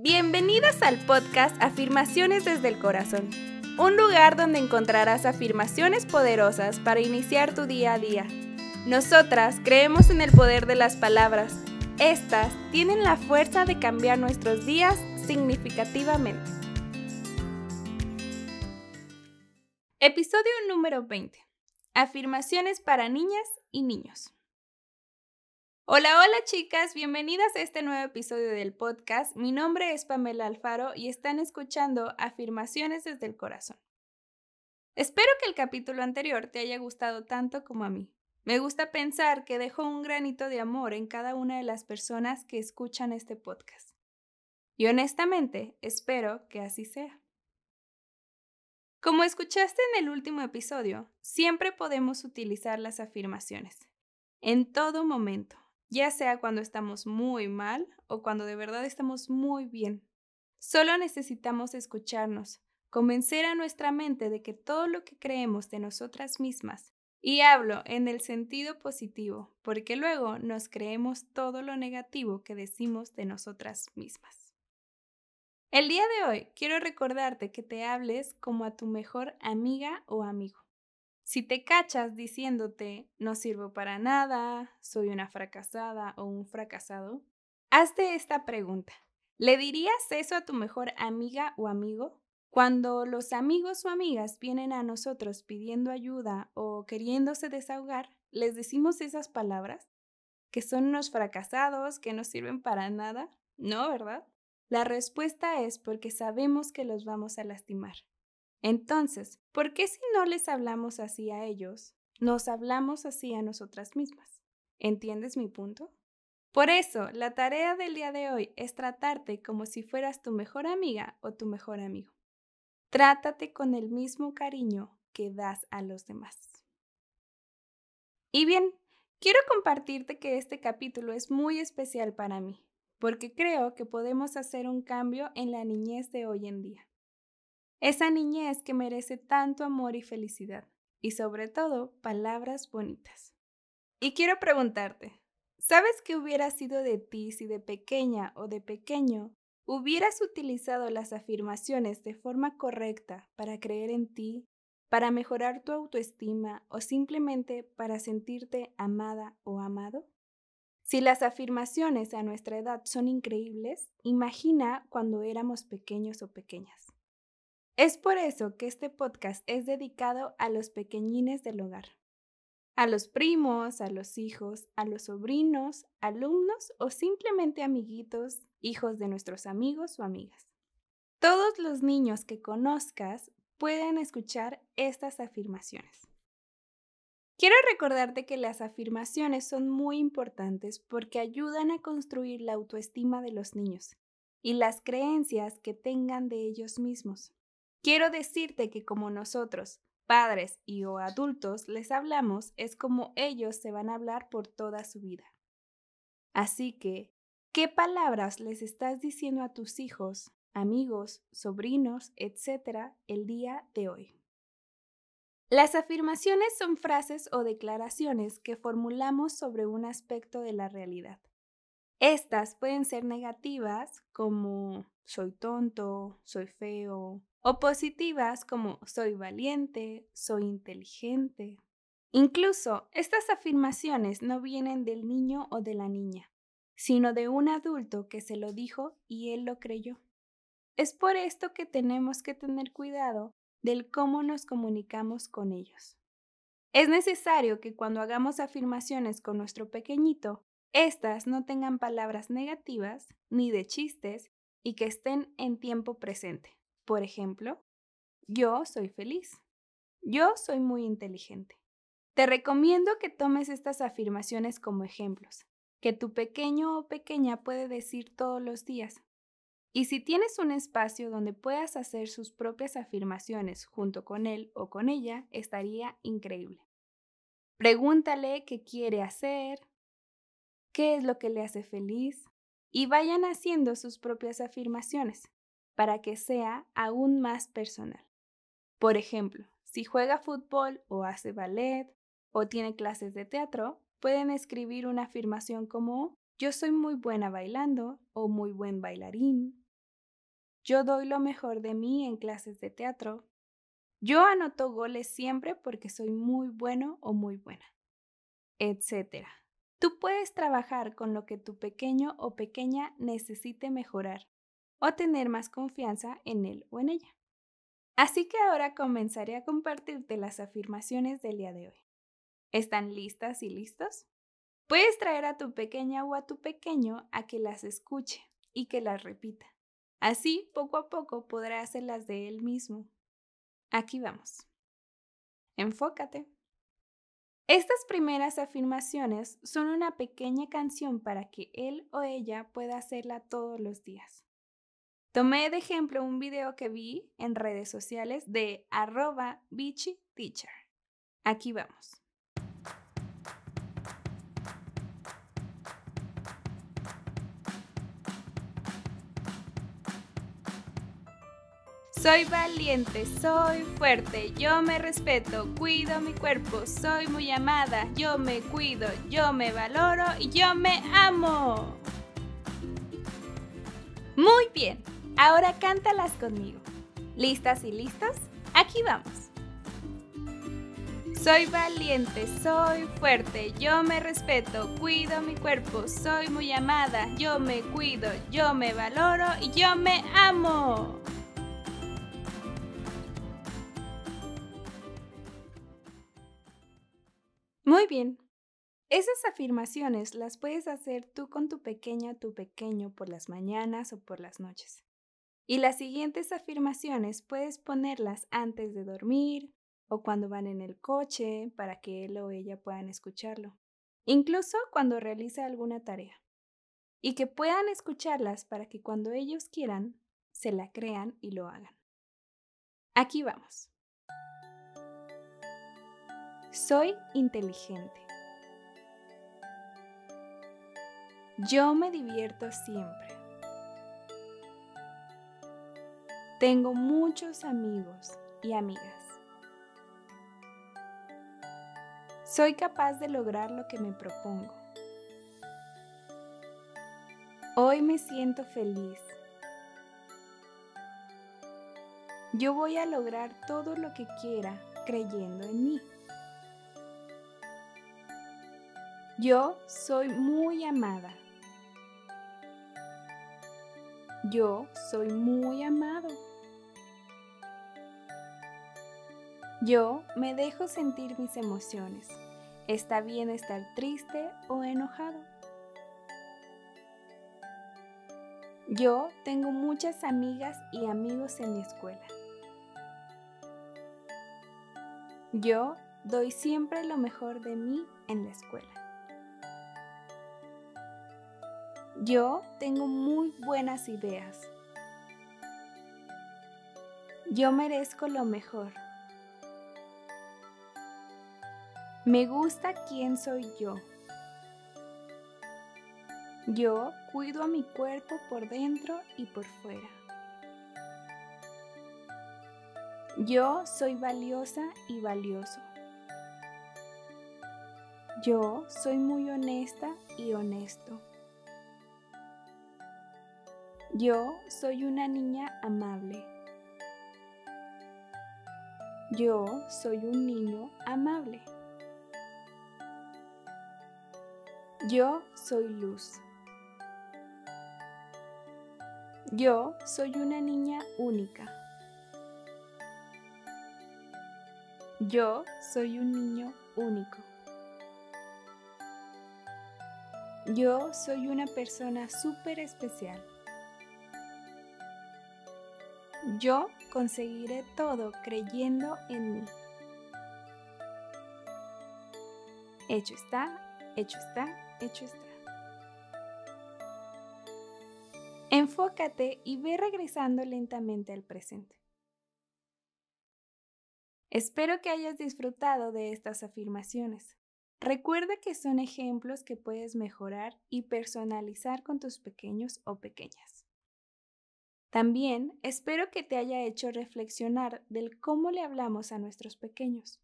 Bienvenidas al podcast Afirmaciones desde el Corazón, un lugar donde encontrarás afirmaciones poderosas para iniciar tu día a día. Nosotras creemos en el poder de las palabras. Estas tienen la fuerza de cambiar nuestros días significativamente. Episodio número 20. Afirmaciones para niñas y niños. Hola, hola chicas, bienvenidas a este nuevo episodio del podcast. Mi nombre es Pamela Alfaro y están escuchando Afirmaciones desde el Corazón. Espero que el capítulo anterior te haya gustado tanto como a mí. Me gusta pensar que dejó un granito de amor en cada una de las personas que escuchan este podcast. Y honestamente, espero que así sea. Como escuchaste en el último episodio, siempre podemos utilizar las afirmaciones. En todo momento ya sea cuando estamos muy mal o cuando de verdad estamos muy bien. Solo necesitamos escucharnos, convencer a nuestra mente de que todo lo que creemos de nosotras mismas, y hablo en el sentido positivo, porque luego nos creemos todo lo negativo que decimos de nosotras mismas. El día de hoy quiero recordarte que te hables como a tu mejor amiga o amigo. Si te cachas diciéndote no sirvo para nada, soy una fracasada o un fracasado, hazte esta pregunta. ¿Le dirías eso a tu mejor amiga o amigo? Cuando los amigos o amigas vienen a nosotros pidiendo ayuda o queriéndose desahogar, ¿les decimos esas palabras? ¿Que son unos fracasados, que no sirven para nada? No, ¿verdad? La respuesta es porque sabemos que los vamos a lastimar. Entonces, ¿por qué si no les hablamos así a ellos, nos hablamos así a nosotras mismas? ¿Entiendes mi punto? Por eso, la tarea del día de hoy es tratarte como si fueras tu mejor amiga o tu mejor amigo. Trátate con el mismo cariño que das a los demás. Y bien, quiero compartirte que este capítulo es muy especial para mí, porque creo que podemos hacer un cambio en la niñez de hoy en día. Esa niñez que merece tanto amor y felicidad, y sobre todo palabras bonitas. Y quiero preguntarte, ¿sabes qué hubiera sido de ti si de pequeña o de pequeño hubieras utilizado las afirmaciones de forma correcta para creer en ti, para mejorar tu autoestima o simplemente para sentirte amada o amado? Si las afirmaciones a nuestra edad son increíbles, imagina cuando éramos pequeños o pequeñas. Es por eso que este podcast es dedicado a los pequeñines del hogar, a los primos, a los hijos, a los sobrinos, alumnos o simplemente amiguitos, hijos de nuestros amigos o amigas. Todos los niños que conozcas pueden escuchar estas afirmaciones. Quiero recordarte que las afirmaciones son muy importantes porque ayudan a construir la autoestima de los niños y las creencias que tengan de ellos mismos. Quiero decirte que como nosotros, padres y o adultos, les hablamos, es como ellos se van a hablar por toda su vida. Así que, ¿qué palabras les estás diciendo a tus hijos, amigos, sobrinos, etcétera, el día de hoy? Las afirmaciones son frases o declaraciones que formulamos sobre un aspecto de la realidad. Estas pueden ser negativas como soy tonto, soy feo, o positivas como soy valiente, soy inteligente. Incluso estas afirmaciones no vienen del niño o de la niña, sino de un adulto que se lo dijo y él lo creyó. Es por esto que tenemos que tener cuidado del cómo nos comunicamos con ellos. Es necesario que cuando hagamos afirmaciones con nuestro pequeñito, éstas no tengan palabras negativas ni de chistes y que estén en tiempo presente. Por ejemplo, yo soy feliz. Yo soy muy inteligente. Te recomiendo que tomes estas afirmaciones como ejemplos, que tu pequeño o pequeña puede decir todos los días. Y si tienes un espacio donde puedas hacer sus propias afirmaciones junto con él o con ella, estaría increíble. Pregúntale qué quiere hacer, qué es lo que le hace feliz, y vayan haciendo sus propias afirmaciones para que sea aún más personal. Por ejemplo, si juega fútbol o hace ballet o tiene clases de teatro, pueden escribir una afirmación como yo soy muy buena bailando o muy buen bailarín. yo doy lo mejor de mí en clases de teatro, yo anoto goles siempre porque soy muy bueno o muy buena, etc. Tú puedes trabajar con lo que tu pequeño o pequeña necesite mejorar o tener más confianza en él o en ella. Así que ahora comenzaré a compartirte las afirmaciones del día de hoy. ¿Están listas y listos? Puedes traer a tu pequeña o a tu pequeño a que las escuche y que las repita. Así, poco a poco podrá hacerlas de él mismo. Aquí vamos. Enfócate. Estas primeras afirmaciones son una pequeña canción para que él o ella pueda hacerla todos los días. Tomé de ejemplo un video que vi en redes sociales de arroba Teacher. Aquí vamos. Soy valiente, soy fuerte, yo me respeto, cuido mi cuerpo, soy muy amada, yo me cuido, yo me valoro y yo me amo. Muy bien, ahora cántalas conmigo. ¿Listas y listos? Aquí vamos. Soy valiente, soy fuerte, yo me respeto, cuido mi cuerpo, soy muy amada, yo me cuido, yo me valoro y yo me amo. Muy bien. Esas afirmaciones las puedes hacer tú con tu pequeña, tu pequeño por las mañanas o por las noches. Y las siguientes afirmaciones puedes ponerlas antes de dormir o cuando van en el coche para que él o ella puedan escucharlo. Incluso cuando realiza alguna tarea. Y que puedan escucharlas para que cuando ellos quieran, se la crean y lo hagan. Aquí vamos. Soy inteligente. Yo me divierto siempre. Tengo muchos amigos y amigas. Soy capaz de lograr lo que me propongo. Hoy me siento feliz. Yo voy a lograr todo lo que quiera creyendo en mí. Yo soy muy amada. Yo soy muy amado. Yo me dejo sentir mis emociones. Está bien estar triste o enojado. Yo tengo muchas amigas y amigos en mi escuela. Yo doy siempre lo mejor de mí en la escuela. Yo tengo muy buenas ideas. Yo merezco lo mejor. Me gusta quién soy yo. Yo cuido a mi cuerpo por dentro y por fuera. Yo soy valiosa y valioso. Yo soy muy honesta y honesto. Yo soy una niña amable. Yo soy un niño amable. Yo soy luz. Yo soy una niña única. Yo soy un niño único. Yo soy una persona súper especial. Yo conseguiré todo creyendo en mí. Hecho está, hecho está, hecho está. Enfócate y ve regresando lentamente al presente. Espero que hayas disfrutado de estas afirmaciones. Recuerda que son ejemplos que puedes mejorar y personalizar con tus pequeños o pequeñas. También espero que te haya hecho reflexionar del cómo le hablamos a nuestros pequeños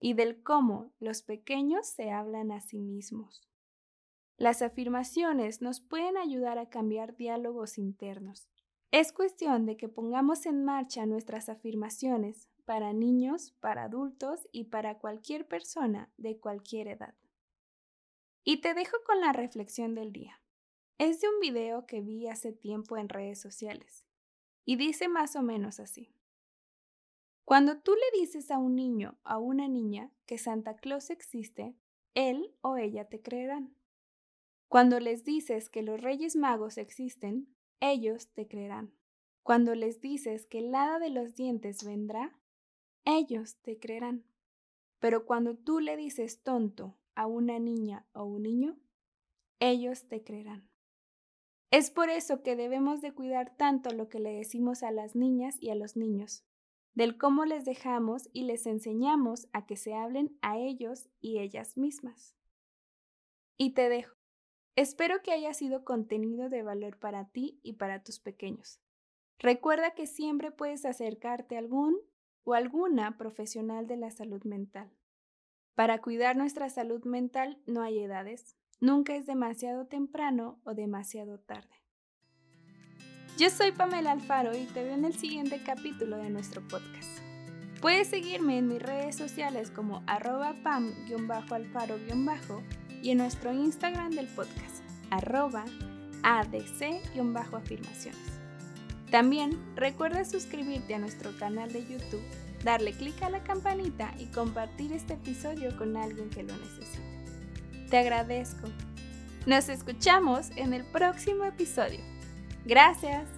y del cómo los pequeños se hablan a sí mismos. Las afirmaciones nos pueden ayudar a cambiar diálogos internos Es cuestión de que pongamos en marcha nuestras afirmaciones para niños, para adultos y para cualquier persona de cualquier edad. Y te dejo con la reflexión del día. Es de un video que vi hace tiempo en redes sociales y dice más o menos así. Cuando tú le dices a un niño a una niña que Santa Claus existe, él o ella te creerán. Cuando les dices que los Reyes Magos existen, ellos te creerán. Cuando les dices que el hada de los dientes vendrá, ellos te creerán. Pero cuando tú le dices tonto a una niña o un niño, ellos te creerán. Es por eso que debemos de cuidar tanto lo que le decimos a las niñas y a los niños, del cómo les dejamos y les enseñamos a que se hablen a ellos y ellas mismas. Y te dejo. Espero que haya sido contenido de valor para ti y para tus pequeños. Recuerda que siempre puedes acercarte a algún o alguna profesional de la salud mental. Para cuidar nuestra salud mental no hay edades, nunca es demasiado temprano o demasiado tarde. Yo soy Pamela Alfaro y te veo en el siguiente capítulo de nuestro podcast. Puedes seguirme en mis redes sociales como arroba pam-alfaro- y en nuestro Instagram del podcast, arroba adc-afirmaciones. También recuerda suscribirte a nuestro canal de YouTube darle clic a la campanita y compartir este episodio con alguien que lo necesite. Te agradezco. Nos escuchamos en el próximo episodio. Gracias.